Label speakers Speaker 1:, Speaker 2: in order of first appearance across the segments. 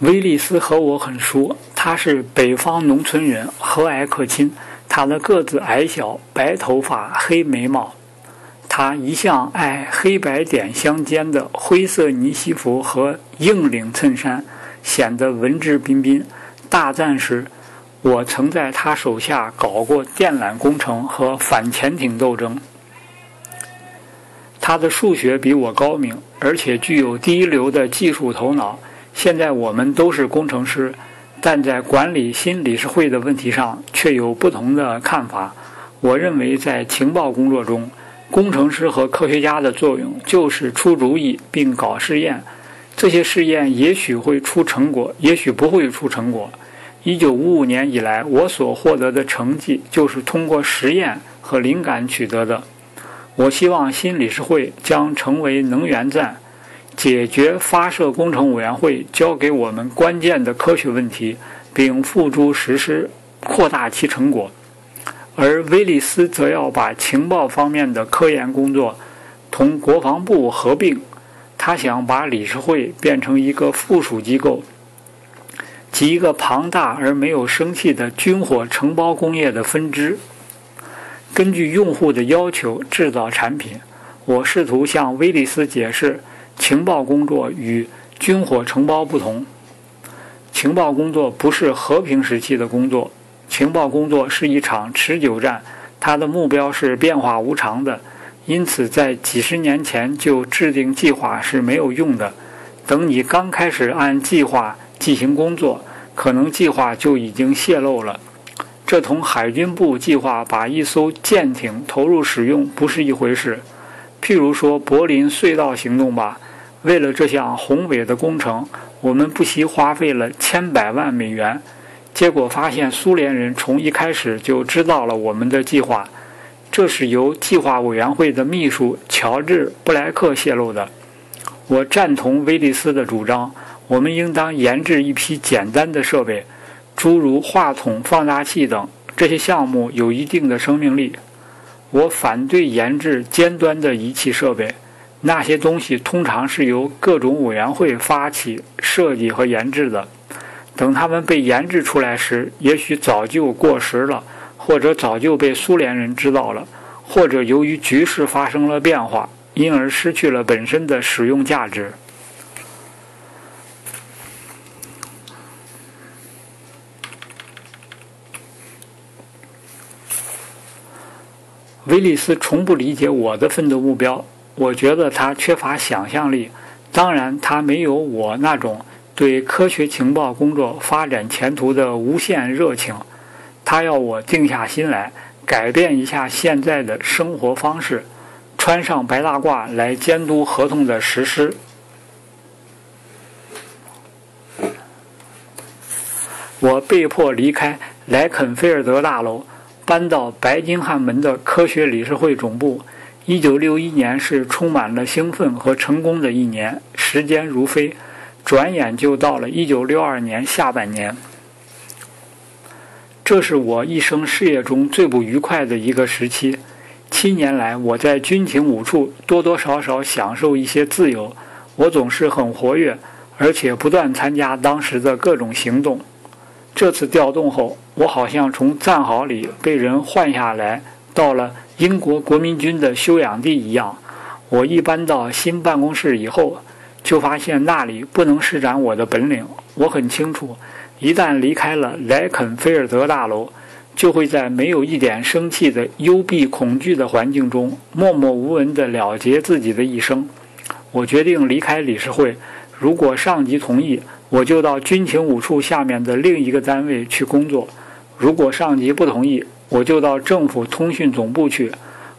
Speaker 1: 威利斯和我很熟，他是北方农村人，和蔼可亲。他的个子矮小，白头发，黑眉毛。他一向爱黑白点相间的灰色呢西服和硬领衬衫，显得文质彬彬。大战时，我曾在他手下搞过电缆工程和反潜艇斗争。他的数学比我高明，而且具有第一流的技术头脑。现在我们都是工程师，但在管理新理事会的问题上却有不同的看法。我认为，在情报工作中，工程师和科学家的作用就是出主意并搞试验。这些试验也许会出成果，也许不会出成果。一九五五年以来，我所获得的成绩就是通过实验和灵感取得的。我希望新理事会将成为能源站。解决发射工程委员会交给我们关键的科学问题，并付诸实施，扩大其成果。而威利斯则要把情报方面的科研工作同国防部合并。他想把理事会变成一个附属机构，即一个庞大而没有生气的军火承包工业的分支。根据用户的要求制造产品。我试图向威利斯解释。情报工作与军火承包不同，情报工作不是和平时期的工作，情报工作是一场持久战，它的目标是变化无常的，因此在几十年前就制定计划是没有用的。等你刚开始按计划进行工作，可能计划就已经泄露了。这同海军部计划把一艘舰艇投入使用不是一回事。譬如说柏林隧道行动吧。为了这项宏伟的工程，我们不惜花费了千百万美元。结果发现，苏联人从一开始就知道了我们的计划。这是由计划委员会的秘书乔治·布莱克泄露的。我赞同威利斯的主张，我们应当研制一批简单的设备，诸如话筒、放大器等。这些项目有一定的生命力。我反对研制尖端的仪器设备。那些东西通常是由各种委员会发起设计和研制的。等他们被研制出来时，也许早就过时了，或者早就被苏联人知道了，或者由于局势发生了变化，因而失去了本身的使用价值。威利斯从不理解我的奋斗目标。我觉得他缺乏想象力，当然，他没有我那种对科学情报工作发展前途的无限热情。他要我静下心来，改变一下现在的生活方式，穿上白大褂来监督合同的实施。我被迫离开莱肯菲尔德大楼，搬到白金汉门的科学理事会总部。一九六一年是充满了兴奋和成功的一年，时间如飞，转眼就到了一九六二年下半年。这是我一生事业中最不愉快的一个时期。七年来，我在军情五处多多少少享受一些自由，我总是很活跃，而且不断参加当时的各种行动。这次调动后，我好像从战壕里被人换下来，到了。英国国民军的休养地一样，我一搬到新办公室以后，就发现那里不能施展我的本领。我很清楚，一旦离开了莱肯菲尔德大楼，就会在没有一点生气的幽闭恐惧的环境中，默默无闻地了结自己的一生。我决定离开理事会，如果上级同意，我就到军情五处下面的另一个单位去工作；如果上级不同意，我就到政府通讯总部去。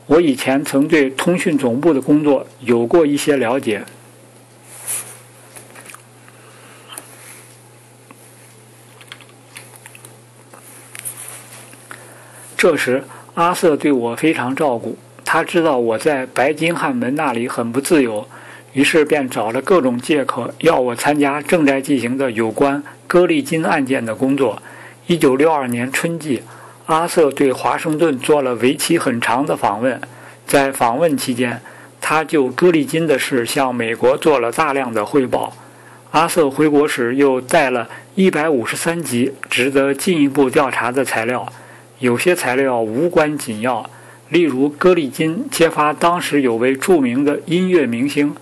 Speaker 1: 我以前曾对通讯总部的工作有过一些了解。这时，阿瑟对我非常照顾。他知道我在白金汉门那里很不自由，于是便找了各种借口要我参加正在进行的有关歌利金案件的工作。一九六二年春季。阿瑟对华盛顿做了为期很长的访问，在访问期间，他就歌利金的事向美国做了大量的汇报。阿瑟回国时又带了一百五十三集值得进一步调查的材料，有些材料无关紧要，例如戈利金揭发当时有位著名的音乐明星，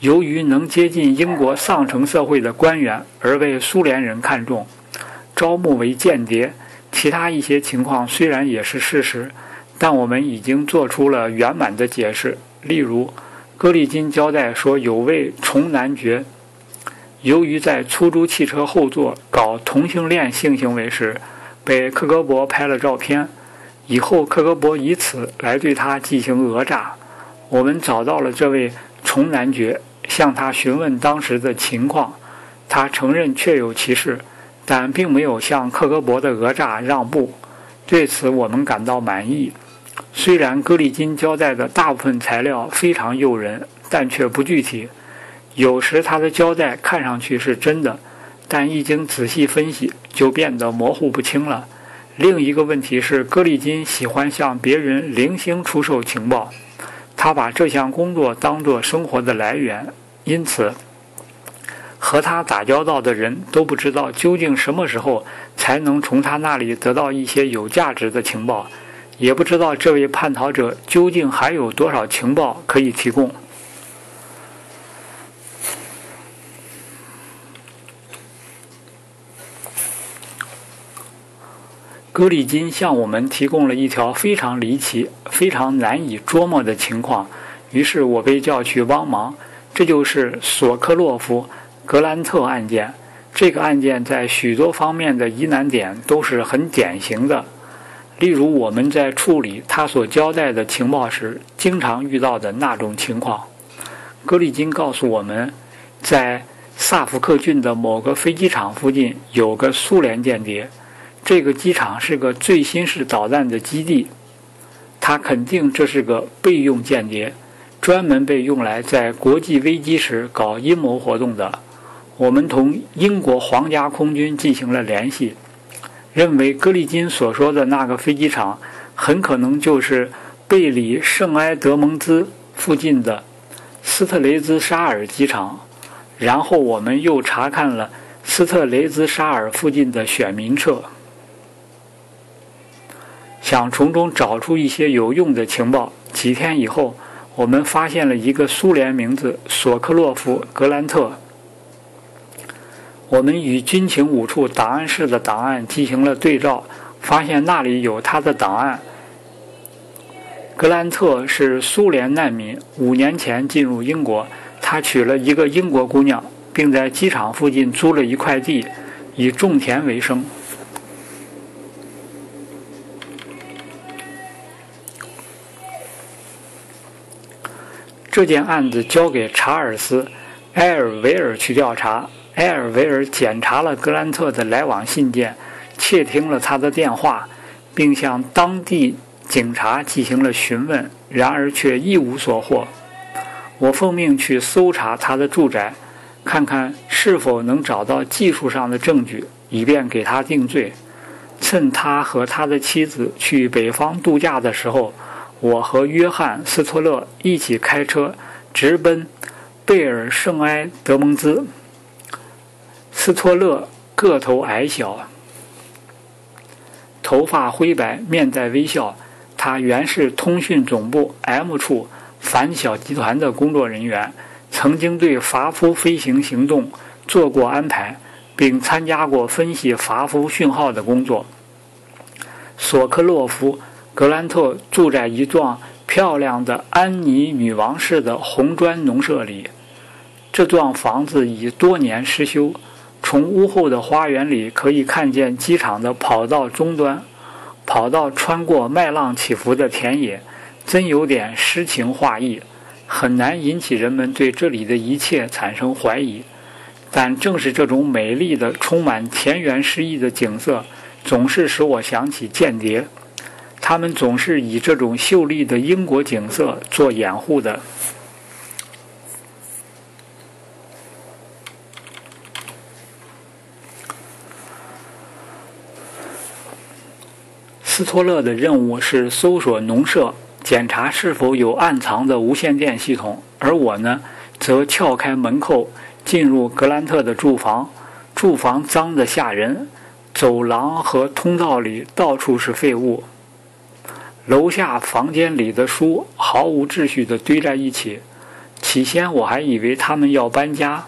Speaker 1: 由于能接近英国上层社会的官员而被苏联人看中，招募为间谍。其他一些情况虽然也是事实，但我们已经做出了圆满的解释，例如。戈利金交代说，有位重男爵，由于在出租汽车后座搞同性恋性行为时，被克格勃拍了照片。以后克格勃以此来对他进行讹诈。我们找到了这位重男爵，向他询问当时的情况。他承认确有其事，但并没有向克格勃的讹诈让步。对此，我们感到满意。虽然戈利金交代的大部分材料非常诱人，但却不具体。有时他的交代看上去是真的，但一经仔细分析，就变得模糊不清了。另一个问题是，戈利金喜欢向别人零星出售情报，他把这项工作当作生活的来源，因此和他打交道的人都不知道究竟什么时候才能从他那里得到一些有价值的情报。也不知道这位叛逃者究竟还有多少情报可以提供。格里金向我们提供了一条非常离奇、非常难以捉摸的情况，于是我被叫去帮忙。这就是索科洛夫·格兰特案件。这个案件在许多方面的疑难点都是很典型的。例如，我们在处理他所交代的情报时，经常遇到的那种情况。格里金告诉我们，在萨福克郡的某个飞机场附近有个苏联间谍，这个机场是个最新式导弹的基地。他肯定这是个备用间谍，专门被用来在国际危机时搞阴谋活动的。我们同英国皇家空军进行了联系。认为格里金所说的那个飞机场很可能就是贝里圣埃德蒙兹附近的斯特雷兹沙尔机场。然后我们又查看了斯特雷兹沙尔附近的选民册，想从中找出一些有用的情报。几天以后，我们发现了一个苏联名字索克洛夫·格兰特。我们与军情五处档案室的档案进行了对照，发现那里有他的档案。格兰特是苏联难民，五年前进入英国。他娶了一个英国姑娘，并在机场附近租了一块地，以种田为生。这件案子交给查尔斯·埃尔维尔去调查。埃尔维尔检查了格兰特的来往信件，窃听了他的电话，并向当地警察进行了询问，然而却一无所获。我奉命去搜查他的住宅，看看是否能找到技术上的证据，以便给他定罪。趁他和他的妻子去北方度假的时候，我和约翰·斯托勒一起开车直奔贝尔圣埃德蒙兹。斯托勒个头矮小，头发灰白，面带微笑。他原是通讯总部 M 处反小集团的工作人员，曾经对伐夫飞行行动做过安排，并参加过分析伐夫讯号的工作。索克洛夫·格兰特住在一幢漂亮的安妮女王式的红砖农舍里，这幢房子已多年失修。从屋后的花园里可以看见机场的跑道终端，跑道穿过麦浪起伏的田野，真有点诗情画意，很难引起人们对这里的一切产生怀疑。但正是这种美丽的、充满田园诗意的景色，总是使我想起间谍，他们总是以这种秀丽的英国景色做掩护的。斯托勒的任务是搜索农舍，检查是否有暗藏的无线电系统，而我呢，则撬开门扣，进入格兰特的住房，住房脏得吓人，走廊和通道里到处是废物。楼下房间里的书毫无秩序地堆在一起。起先我还以为他们要搬家，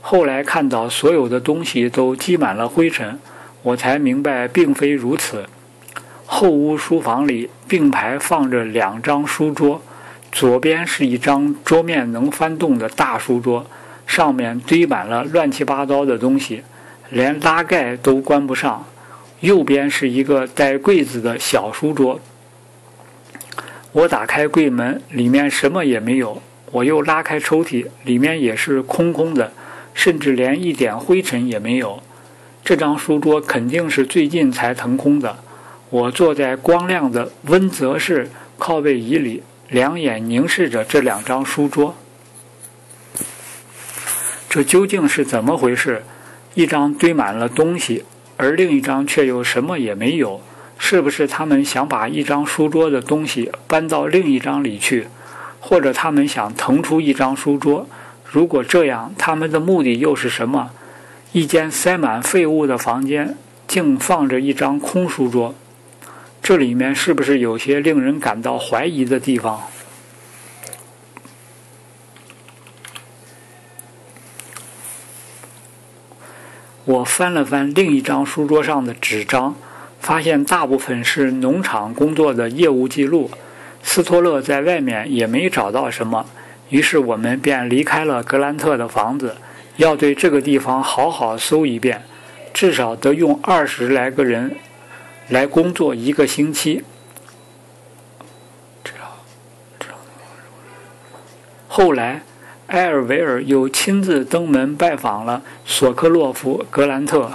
Speaker 1: 后来看到所有的东西都积满了灰尘，我才明白并非如此。后屋书房里并排放着两张书桌，左边是一张桌面能翻动的大书桌，上面堆满了乱七八糟的东西，连拉盖都关不上；右边是一个带柜子的小书桌。我打开柜门，里面什么也没有。我又拉开抽屉，里面也是空空的，甚至连一点灰尘也没有。这张书桌肯定是最近才腾空的。我坐在光亮的温泽式靠背椅里，两眼凝视着这两张书桌。这究竟是怎么回事？一张堆满了东西，而另一张却又什么也没有。是不是他们想把一张书桌的东西搬到另一张里去，或者他们想腾出一张书桌？如果这样，他们的目的又是什么？一间塞满废物的房间，竟放着一张空书桌，这里面是不是有些令人感到怀疑的地方？我翻了翻另一张书桌上的纸张。发现大部分是农场工作的业务记录。斯托勒在外面也没找到什么，于是我们便离开了格兰特的房子，要对这个地方好好搜一遍，至少得用二十来个人来工作一个星期。后来，埃尔维尔又亲自登门拜访了索克洛夫·格兰特。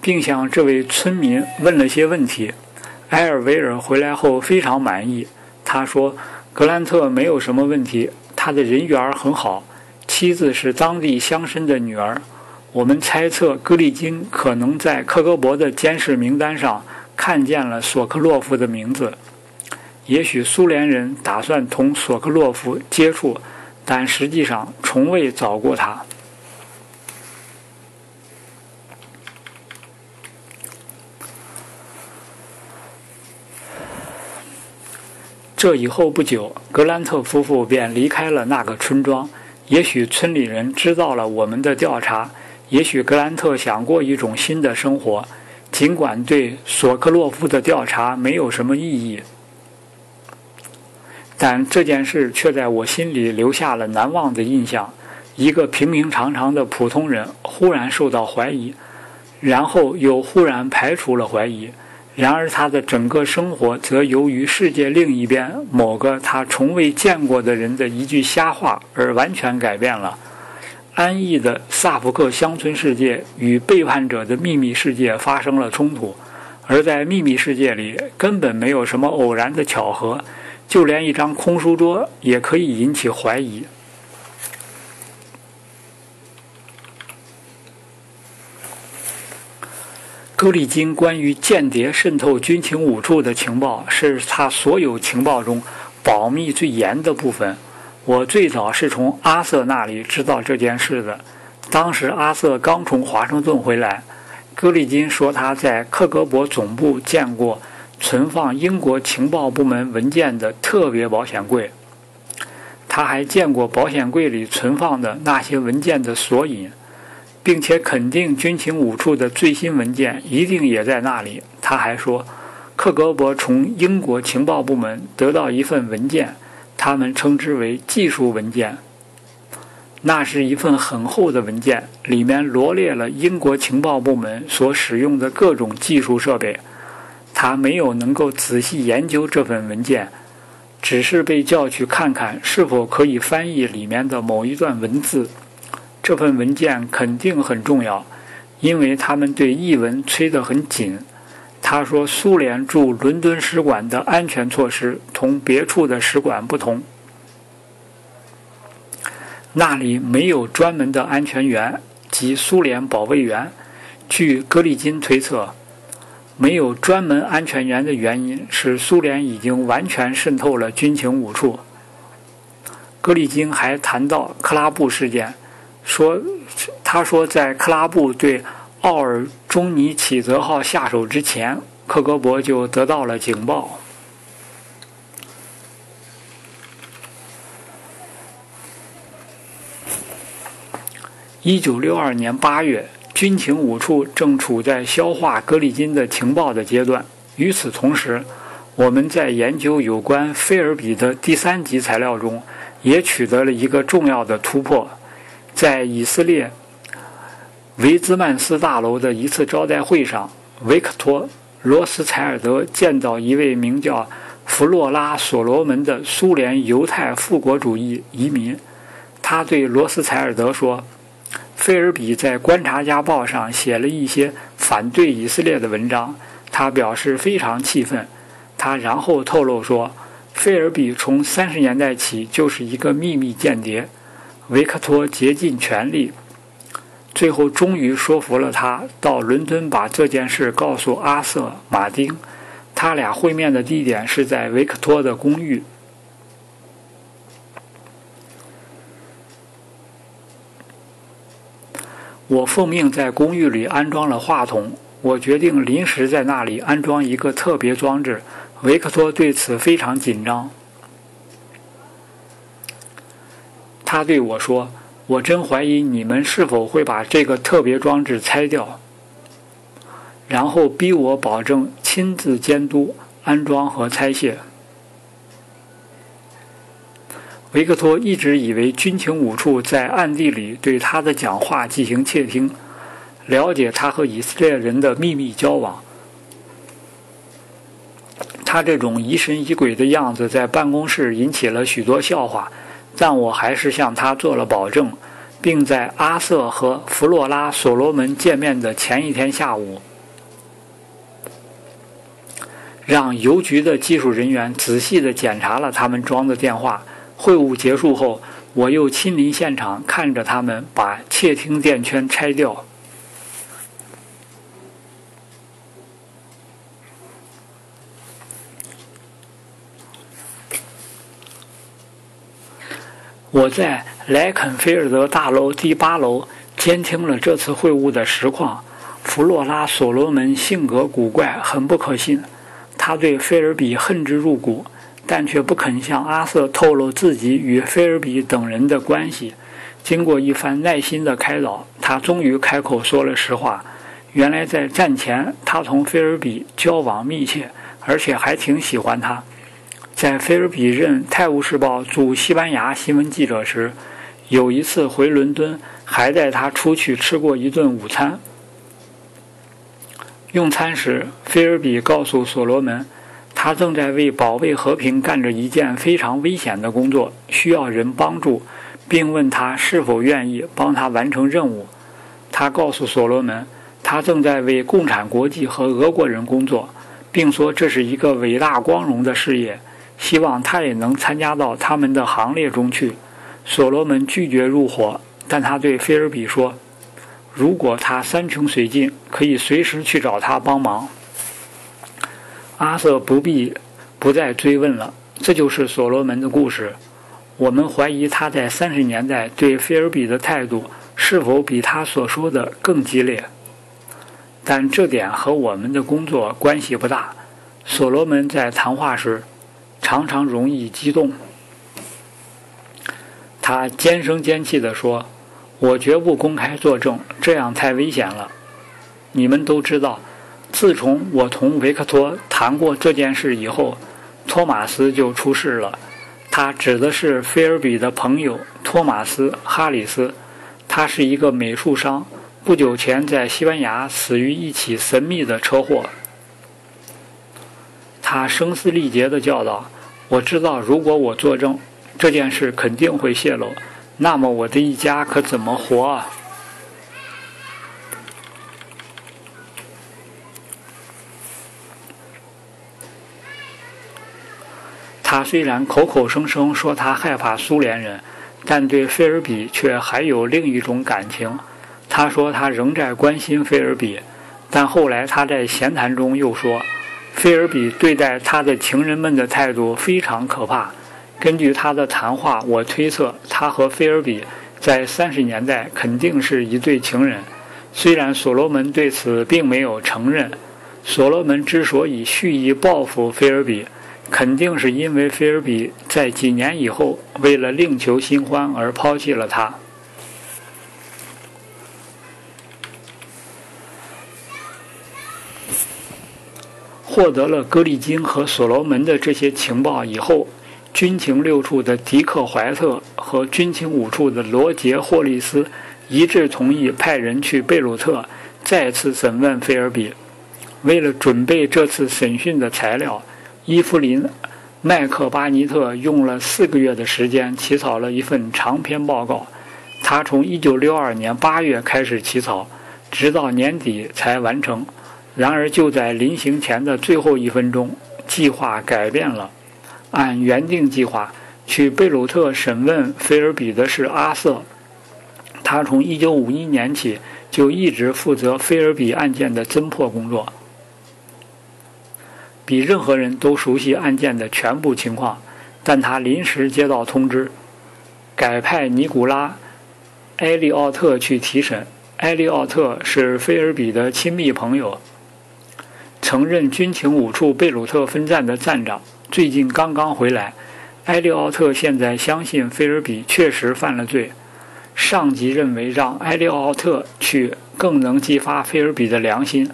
Speaker 1: 并向这位村民问了些问题。埃尔维尔回来后非常满意。他说：“格兰特没有什么问题，他的人缘很好，妻子是当地乡绅的女儿。我们猜测格里金可能在克格勃的监视名单上看见了索克洛夫的名字。也许苏联人打算同索克洛夫接触，但实际上从未找过他。”这以后不久，格兰特夫妇便离开了那个村庄。也许村里人知道了我们的调查，也许格兰特想过一种新的生活，尽管对索克洛夫的调查没有什么意义，但这件事却在我心里留下了难忘的印象。一个平平常常的普通人忽然受到怀疑，然后又忽然排除了怀疑。然而，他的整个生活则由于世界另一边某个他从未见过的人的一句瞎话而完全改变了。安逸的萨福克乡村世界与背叛者的秘密世界发生了冲突，而在秘密世界里根本没有什么偶然的巧合，就连一张空书桌也可以引起怀疑。格里金关于间谍渗透军情五处的情报，是他所有情报中保密最严的部分。我最早是从阿瑟那里知道这件事的。当时阿瑟刚从华盛顿回来，格里金说他在克格勃总部见过存放英国情报部门文件的特别保险柜，他还见过保险柜里存放的那些文件的索引。并且肯定军情五处的最新文件一定也在那里。他还说，克格勃从英国情报部门得到一份文件，他们称之为技术文件。那是一份很厚的文件，里面罗列了英国情报部门所使用的各种技术设备。他没有能够仔细研究这份文件，只是被叫去看看是否可以翻译里面的某一段文字。这份文件肯定很重要，因为他们对译文催得很紧。他说，苏联驻伦敦使馆的安全措施同别处的使馆不同，那里没有专门的安全员及苏联保卫员。据格里金推测，没有专门安全员的原因是苏联已经完全渗透了军情五处。格里金还谈到克拉布事件。说，他说在克拉布对奥尔中尼启泽号下手之前，克格勃就得到了警报。一九六二年八月，军情五处正处在消化格里金的情报的阶段。与此同时，我们在研究有关菲尔比的第三级材料中，也取得了一个重要的突破。在以色列维兹曼斯大楼的一次招待会上，维克托·罗斯柴尔德见到一位名叫弗洛拉·所罗门的苏联犹太复国主义移民。他对罗斯柴尔德说。菲尔比在《观察家报》上写了一些反对以色列的文章，他表示非常气愤。他然后透露说，菲尔比从三十年代起就是一个秘密间谍。维克托竭尽全力，最后终于说服了他到伦敦把这件事告诉阿瑟·马丁。他俩会面的地点是在维克托的公寓。我奉命在公寓里安装了话筒。我决定临时在那里安装一个特别装置。维克托对此非常紧张。他对我说：“我真怀疑你们是否会把这个特别装置拆掉。”然后逼我保证亲自监督安装和拆卸。维克托一直以为军情五处在暗地里对他的讲话进行窃听，了解他和以色列人的秘密交往。他这种疑神疑鬼的样子在办公室引起了许多笑话，但我还是向他做了保证，并在阿瑟和弗洛拉·所罗门见面的前一天下午，让邮局的技术人员仔细地检查了他们装的电话。会晤结束后，我又亲临现场，看着他们把窃听电圈拆掉。我在莱肯菲尔德大楼第八楼监听了这次会晤的实况。弗洛拉·所罗门性格古怪，很不可信，他对菲尔比恨之入骨。但却不肯向阿瑟透露自己与菲尔比等人的关系。经过一番耐心的开导，他终于开口说了实话。原来在战前，他同菲尔比交往密切，而且还挺喜欢他。在菲尔比任《泰晤士报》驻西班牙新闻记者时，有一次回伦敦，还带他出去吃过一顿午餐。用餐时，菲尔比告诉所罗门。他正在为保卫和平干着一件非常危险的工作，需要人帮助，并问他是否愿意帮他完成任务。他告诉所罗门，他正在为共产国际和俄国人工作，并说这是一个伟大光荣的事业，希望他也能参加到他们的行列中去。所罗门拒绝入伙，但他对菲尔比说，如果他山穷水尽，可以随时去找他帮忙。阿瑟不必不再追问了，这就是所罗门的故事。我们怀疑他在三十年代对菲尔比的态度是否比他所说的更激烈，但这点和我们的工作关系不大。所罗门在谈话时常常容易激动，他尖声尖气地说：“我绝不公开作证，这样太危险了。你们都知道。”自从我同维克托谈过这件事以后，托马斯就出事了。他指的是菲尔比的朋友托马斯·哈里斯，他是一个美术商，不久前在西班牙死于一起神秘的车祸。他声嘶力竭地叫道：“我知道，如果我作证，这件事肯定会泄露，那么我的一家可怎么活啊？”他虽然口口声声说他害怕苏联人，但对菲尔比却还有另一种感情。他说他仍在关心菲尔比，但后来他在闲谈中又说，菲尔比对待他的情人们的态度非常可怕。根据他的谈话，我推测他和菲尔比在三十年代肯定是一对情人。虽然所罗门对此并没有承认，所罗门之所以蓄意报复菲尔比，肯定是因为菲尔比在几年以后为了另求新欢而抛弃了他。获得了格里金和所罗门的这些情报以后，军情六处的迪克·怀特和军情五处的罗杰·霍利斯一致同意派人去贝鲁特再次审问菲尔比。为了准备这次审讯的材料，伊芙琳·麦克巴尼特用了四个月的时间起草了一份长篇报告。他从1962年8月开始起草，直到年底才完成。然而，就在临行前的最后一分钟，计划改变了。按原定计划，去贝鲁特审问菲尔比的是阿瑟。他从1951年起就一直负责菲尔比案件的侦破工作，比任何人都熟悉案件的全部情况。但他临时接到通知，改派尼古拉·埃利奥特去提审。埃利奥特是菲尔比的亲密朋友。曾任军情五处贝鲁特分站的站长，最近刚刚回来。埃利奥特现在相信菲尔比确实犯了罪。上级认为让埃利奥特去更能激发菲尔比的良心，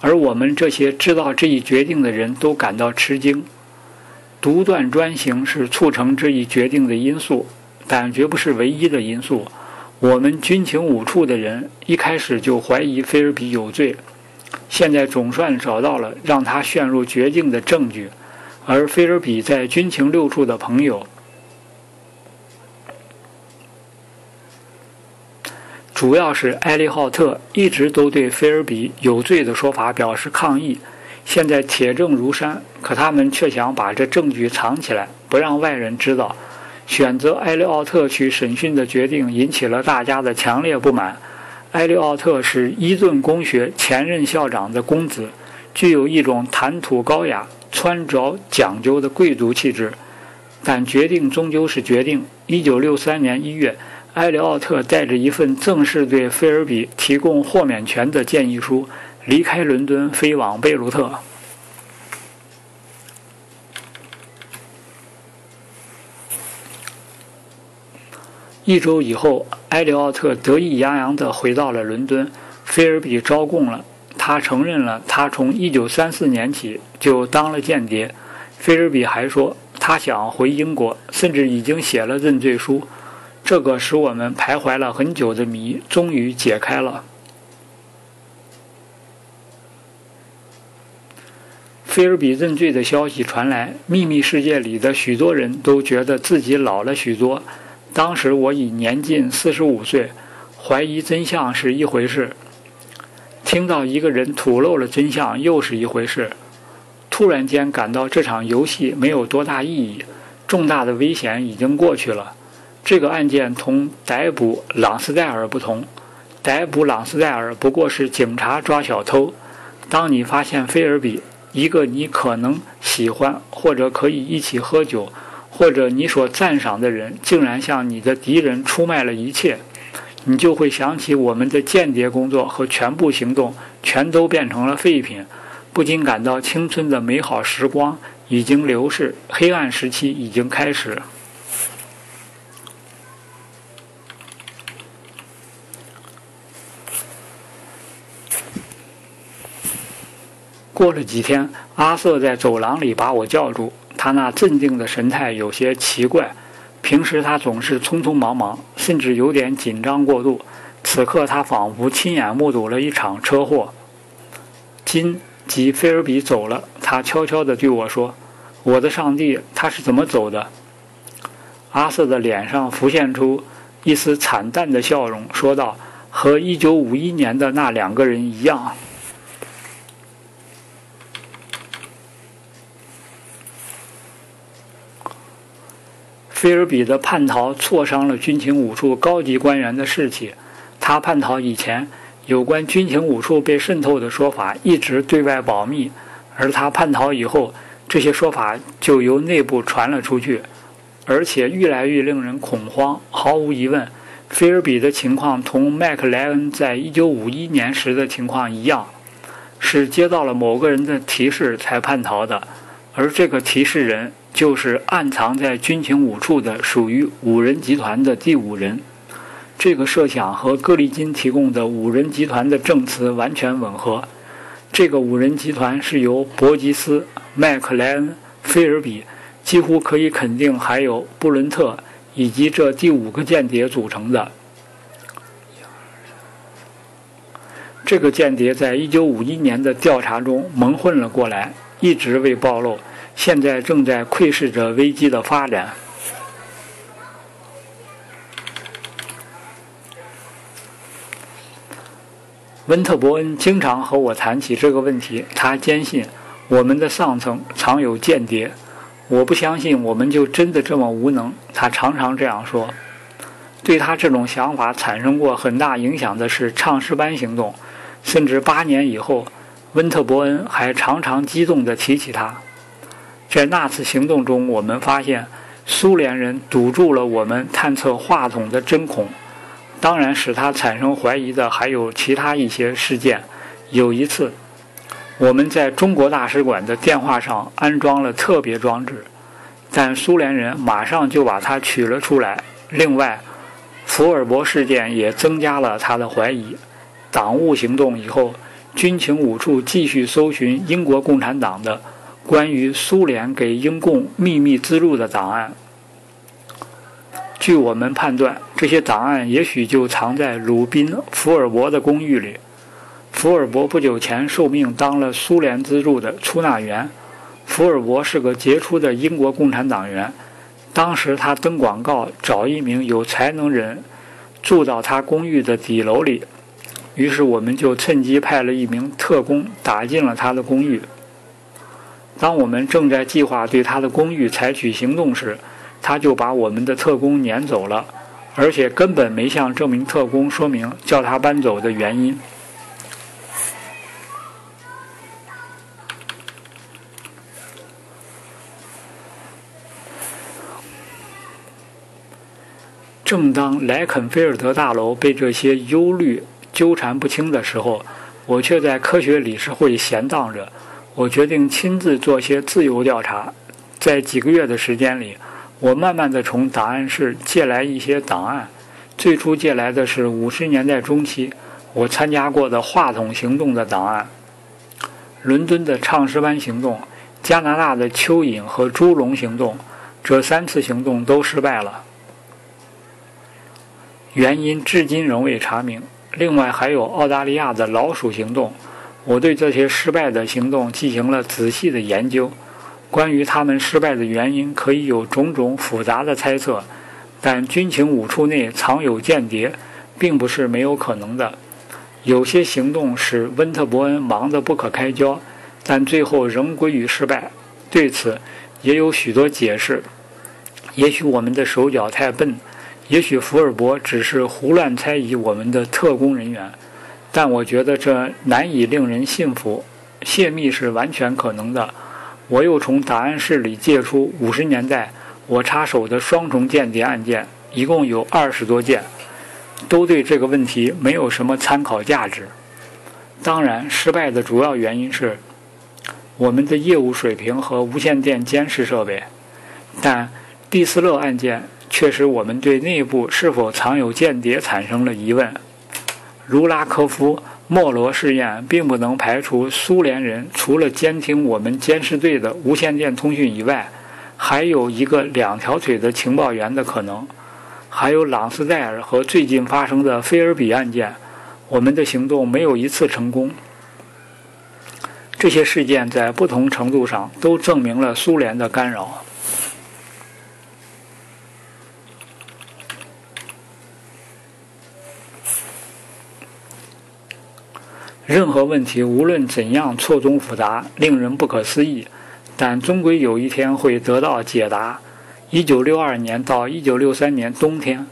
Speaker 1: 而我们这些知道这一决定的人都感到吃惊。独断专行是促成这一决定的因素，但绝不是唯一的因素。我们军情五处的人一开始就怀疑菲尔比有罪。现在总算找到了让他陷入绝境的证据，而菲尔比在军情六处的朋友，主要是埃利浩特，一直都对菲尔比有罪的说法表示抗议。现在铁证如山，可他们却想把这证据藏起来，不让外人知道。选择埃利奥特去审讯的决定引起了大家的强烈不满。埃利奥特是伊顿公学前任校长的公子，具有一种谈吐高雅、穿着讲究的贵族气质。但决定终究是决定。1963年1月，埃利奥特带着一份正式对菲尔比提供豁免权的建议书，离开伦敦，飞往贝鲁特。一周以后，埃利奥特得意洋洋地回到了伦敦。菲尔比招供了，他承认了他从1934年起就当了间谍。菲尔比还说，他想回英国，甚至已经写了认罪书。这个使我们徘徊了很久的谜终于解开了。菲尔比认罪的消息传来，秘密世界里的许多人都觉得自己老了许多。当时我已年近四十五岁，怀疑真相是一回事，听到一个人吐露了真相又是一回事。突然间感到这场游戏没有多大意义，重大的危险已经过去了。这个案件同逮捕朗斯戴尔不同，逮捕朗斯戴尔不过是警察抓小偷。当你发现菲尔比，一个你可能喜欢或者可以一起喝酒。或者你所赞赏的人竟然向你的敌人出卖了一切，你就会想起我们的间谍工作和全部行动全都变成了废品，不禁感到青春的美好时光已经流逝，黑暗时期已经开始。过了几天，阿瑟在走廊里把我叫住。他那镇定的神态有些奇怪，平时他总是匆匆忙忙，甚至有点紧张过度。此刻他仿佛亲眼目睹了一场车祸。金及菲尔比走了，他悄悄地对我说：“我的上帝，他是怎么走的？”阿瑟的脸上浮现出一丝惨淡的笑容，说道：“和1951年的那两个人一样。”菲尔比的叛逃挫伤了军情五处高级官员的士气。他叛逃以前，有关军情五处被渗透的说法一直对外保密；而他叛逃以后，这些说法就由内部传了出去，而且愈来愈令人恐慌。毫无疑问，菲尔比的情况同麦克莱恩在一九五一年时的情况一样，是接到了某个人的提示才叛逃的，而这个提示人就是暗藏在军情五处的属于五人集团的第五人。这个设想和格里金提供的五人集团的证词完全吻合。这个五人集团是由伯吉斯、麦克莱恩、菲尔比，几乎可以肯定还有布伦特。以及这第五个间谍组成的。这个间谍在一九五一年的调查中蒙混了过来，一直未暴露，现在正在窥视着危机的发展。温特伯恩经常和我谈起这个问题，他坚信我们的上层藏有间谍。我不相信，我们就真的这么无能。他常常这样说。对他这种想法产生过很大影响的是唱诗班行动，甚至八年以后，温特伯恩还常常激动地提起他。在那次行动中，我们发现苏联人堵住了我们探测话筒的针孔。当然，使他产生怀疑的还有其他一些事件。有一次。我们在中国大使馆的电话上安装了特别装置，但苏联人马上就把它取了出来。另外，福尔博事件也增加了他的怀疑。党务行动以后，军情五处继续搜寻英国共产党的关于苏联给英共秘密资助的档案。据我们判断，这些档案也许就藏在鲁宾·福尔博的公寓里。福尔博不久前受命当了苏联资助的出纳员。福尔博是个杰出的英国共产党员。当时他登广告找一名有才能人住到他公寓的底楼里，于是我们就趁机派了一名特工打进了他的公寓。当我们正在计划对他的公寓采取行动时，他就把我们的特工撵走了，而且根本没向这名特工说明叫他搬走的原因。正当莱肯菲尔德大楼被这些忧虑纠缠不清的时候，我却在科学理事会闲荡着。我决定亲自做些自由调查。在几个月的时间里，我慢慢地从档案室借来一些档案。最初借来的是五十年代中期我参加过的话筒行动的档案：伦敦的唱诗班行动、加拿大的蚯蚓和猪笼行动。这三次行动都失败了。原因至今仍未查明。另外还有澳大利亚的老鼠行动，我对这些失败的行动进行了仔细的研究。关于他们失败的原因，可以有种种复杂的猜测，但军情五处内藏有间谍，并不是没有可能的。有些行动使温特伯恩忙得不可开交，但最后仍归于失败。对此也有许多解释。也许我们的手脚太笨。也许福尔博只是胡乱猜疑我们的特工人员，但我觉得这难以令人信服。泄密是完全可能的。我又从档案室里借出五十年代我插手的双重间谍案件，一共有二十多件，都对这个问题没有什么参考价值。当然，失败的主要原因是我们的业务水平和无线电监视设备。但蒂斯勒案件。确实，我们对内部是否藏有间谍产生了疑问。卢拉科夫莫罗试验并不能排除苏联人除了监听我们监视队的无线电通讯以外，还有一个两条腿的情报员的可能。还有朗斯戴尔和最近发生的菲尔比案件，我们的行动没有一次成功。这些事件在不同程度上都证明了苏联的干扰。任何问题，无论怎样错综复杂、令人不可思议，但终归有一天会得到解答。一九六二年到一九六三年冬天，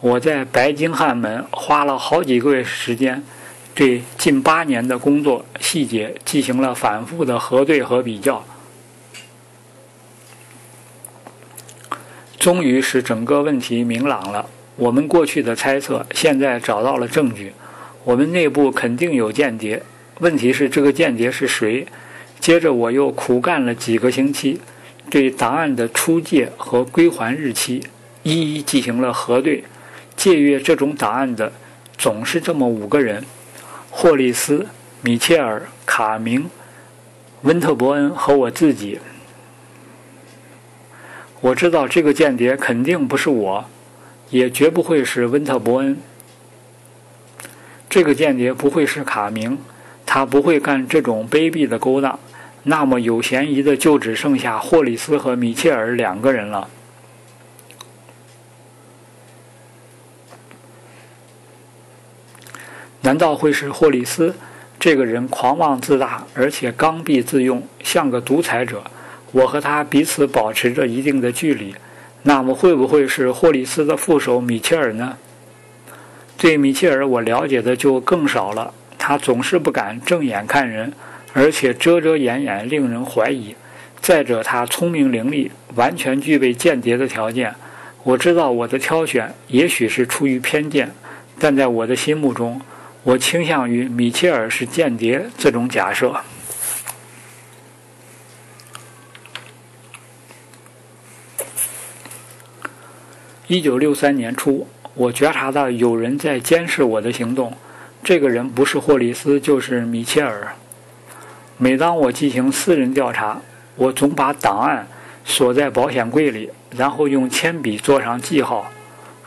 Speaker 1: 我在白金汉门花了好几个月时间，对近八年的工作细节进行了反复的核对和比较，终于使整个问题明朗了。我们过去的猜测现在找到了证据，我们内部肯定有间谍。问题是这个间谍是谁？接着我又苦干了几个星期，对档案的出借和归还日期一一进行了核对。借阅这种档案的总是这么五个人：霍利斯、米切尔、卡明、温特伯恩和我自己。我知道这个间谍肯定不是我，也绝不会是温特伯恩。这个间谍不会是卡明，他不会干这种卑鄙的勾当。那么有嫌疑的就只剩下霍里斯和米切尔两个人了。难道会是霍里斯？这个人狂妄自大，而且刚愎自用，像个独裁者。我和他彼此保持着一定的距离，那么会不会是霍里斯的副手米切尔呢？对米切尔，我了解的就更少了。他总是不敢正眼看人，而且遮遮掩掩，令人怀疑。再者，他聪明伶俐，完全具备间谍的条件。我知道我的挑选也许是出于偏见，但在我的心目中，我倾向于米切尔是间谍这种假设。一九六三年初，我觉察到有人在监视我的行动。这个人不是霍里斯，就是米切尔。每当我进行私人调查，我总把档案锁在保险柜里，然后用铅笔做上记号。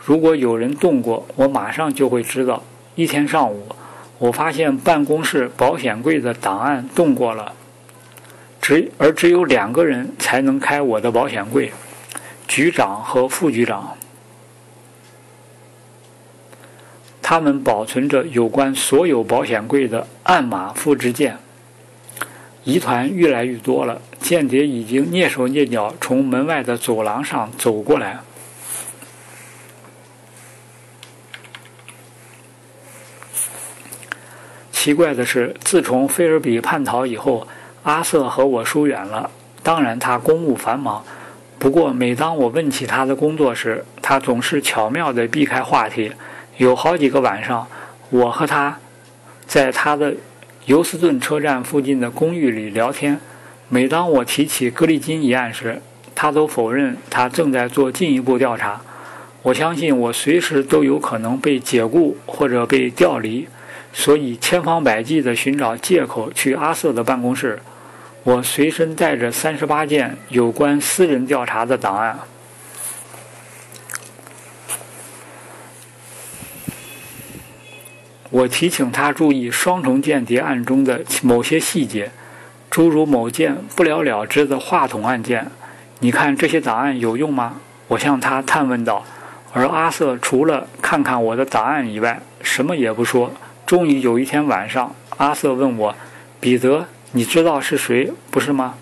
Speaker 1: 如果有人动过，我马上就会知道。一天上午，我发现办公室保险柜的档案动过了，只而只有两个人才能开我的保险柜：局长和副局长。他们保存着有关所有保险柜的暗码复制件。疑团越来越多了，间谍已经蹑手蹑脚从门外的走廊上走过来。奇怪的是，自从菲尔比叛逃以后，阿瑟和我疏远了。当然，他公务繁忙。不过，每当我问起他的工作时，他总是巧妙地避开话题。有好几个晚上，我和他在他的尤斯顿车站附近的公寓里聊天。每当我提起格里金一案时，他都否认他正在做进一步调查。我相信我随时都有可能被解雇或者被调离，所以千方百计地寻找借口去阿瑟的办公室。我随身带着三十八件有关私人调查的档案。我提醒他注意双重间谍案中的某些细节，诸如某件不了了之的话筒案件。你看这些档案有用吗？我向他探问道。而阿瑟除了看看我的档案以外，什么也不说。终于有一天晚上，阿瑟问我：“彼得，你知道是谁，不是吗？”“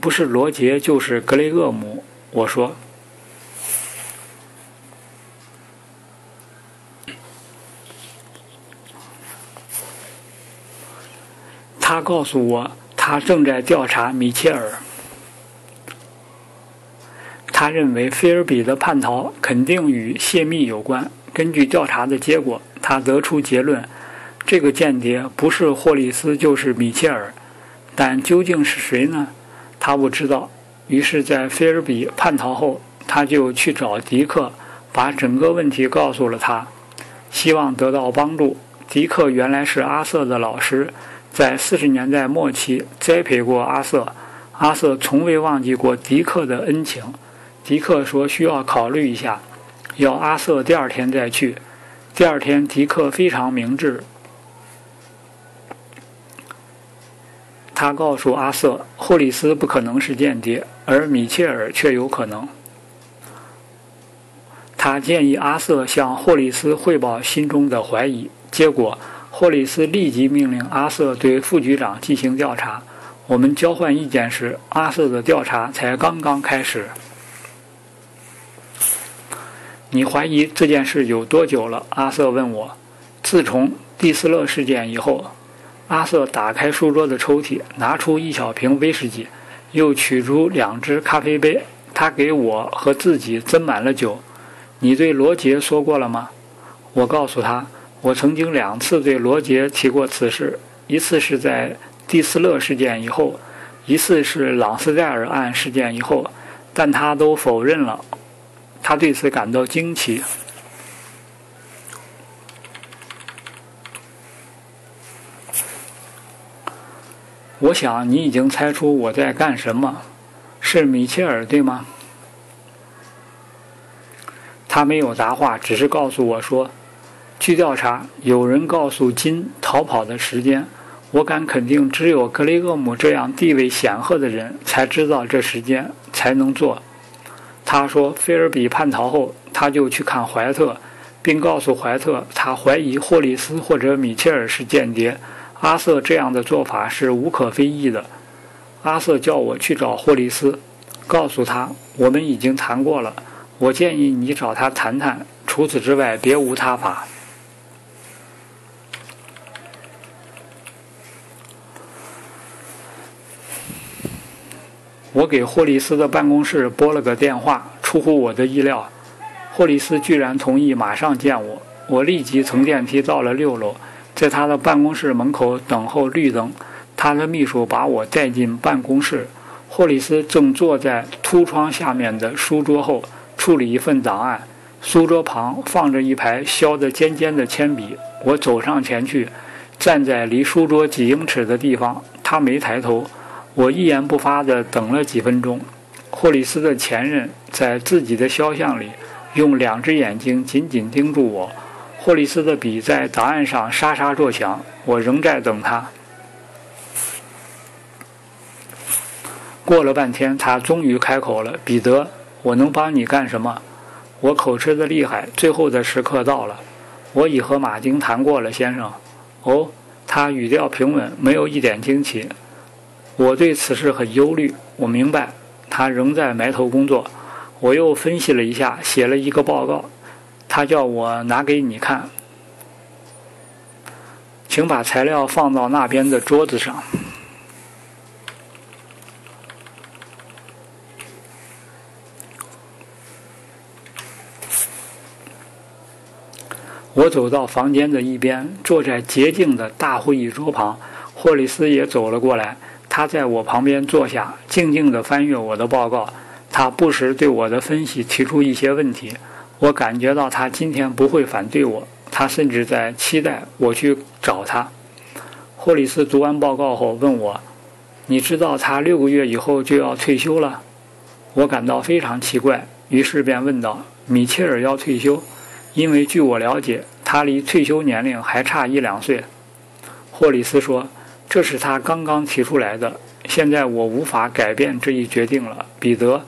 Speaker 1: 不是罗杰，就是格雷厄姆。”我说。他告诉我，他正在调查米切尔。他认为菲尔比的叛逃肯定与泄密有关。根据调查的结果，他得出结论：这个间谍不是霍利斯，就是米切尔。但究竟是谁呢？他不知道。于是，在菲尔比叛逃后，他就去找迪克，把整个问题告诉了他，希望得到帮助。迪克原来是阿瑟的老师。在四十年代末期，栽培过阿瑟。阿瑟从未忘记过迪克的恩情。迪克说需要考虑一下，要阿瑟第二天再去。第二天，迪克非常明智，他告诉阿瑟，霍里斯不可能是间谍，而米切尔却有可能。他建议阿瑟向霍里斯汇报心中的怀疑。结果。霍里斯立即命令阿瑟对副局长进行调查。我们交换意见时，阿瑟的调查才刚刚开始。你怀疑这件事有多久了？阿瑟问我。自从蒂斯勒事件以后。阿瑟打开书桌的抽屉，拿出一小瓶威士忌，又取出两只咖啡杯。他给我和自己斟满了酒。你对罗杰说过了吗？我告诉他，我曾经两次对罗杰提过此事，一次是在蒂斯勒事件以后，一次是朗斯戴尔案事件以后，但他都否认了。他对此感到惊奇。我想你已经猜出我在干什么，是米切尔对吗？他没有答话，只是告诉我说：“据调查，有人告诉金逃跑的时间。我敢肯定，只有格雷厄姆这样地位显赫的人才知道这时间，才能做。”他说：“菲尔比叛逃后，他就去看怀特，并告诉怀特，他怀疑霍利斯或者米切尔是间谍。”阿瑟这样的做法是无可非议的。阿瑟叫我去找霍利斯，告诉他我们已经谈过了。我建议你找他谈谈，除此之外别无他法。我给霍利斯的办公室拨了个电话，出乎我的意料，霍利斯居然同意马上见我。我立即乘电梯到了六楼。在他的办公室门口等候绿灯，他的秘书把我带进办公室。霍里斯正坐在凸窗下面的书桌后处理一份档案，书桌旁放着一排削得尖尖的铅笔。我走上前去，站在离书桌几英尺的地方。他没抬头。我一言不发地等了几分钟。霍里斯的前任在自己的肖像里用两只眼睛紧紧盯住我。霍利斯的笔在答案上沙沙作响，我仍在等他。过了半天，他终于开口了：“彼得，我能帮你干什么？我口吃的厉害，最后的时刻到了。我已和马丁谈过了，先生。”哦，他语调平稳，没有一点惊奇。我对此事很忧虑。我明白，他仍在埋头工作。我又分析了一下，写了一个报告。他叫我拿给你看，请把材料放到那边的桌子上。我走到房间的一边，坐在洁净的大会议桌旁。霍里斯也走了过来，他在我旁边坐下，静静地翻阅我的报告。他不时对我的分析提出一些问题。我感觉到他今天不会反对我，他甚至在期待我去找他。霍里斯读完报告后问我：“你知道他六个月以后就要退休了？”我感到非常奇怪，于是便问道：“米切尔要退休？因为据我了解，他离退休年龄还差一两岁。”霍里斯说：“这是他刚刚提出来的，现在我无法改变这一决定了，彼得。”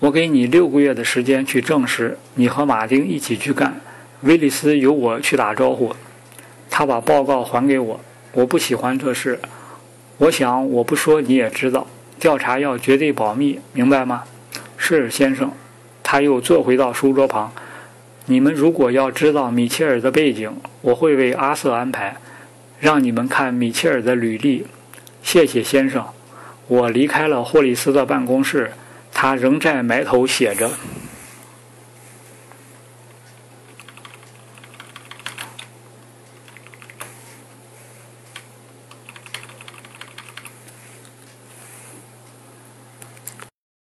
Speaker 1: 我给你六个月的时间去证实，你和马丁一起去干。威利斯由我去打招呼。他把报告还给我。我不喜欢这事。我想我不说你也知道。调查要绝对保密，明白吗？是，先生。他又坐回到书桌旁。你们如果要知道米切尔的背景，我会为阿瑟安排，让你们看米切尔的履历。谢谢，先生。我离开了霍里斯的办公室。他仍在埋头写着。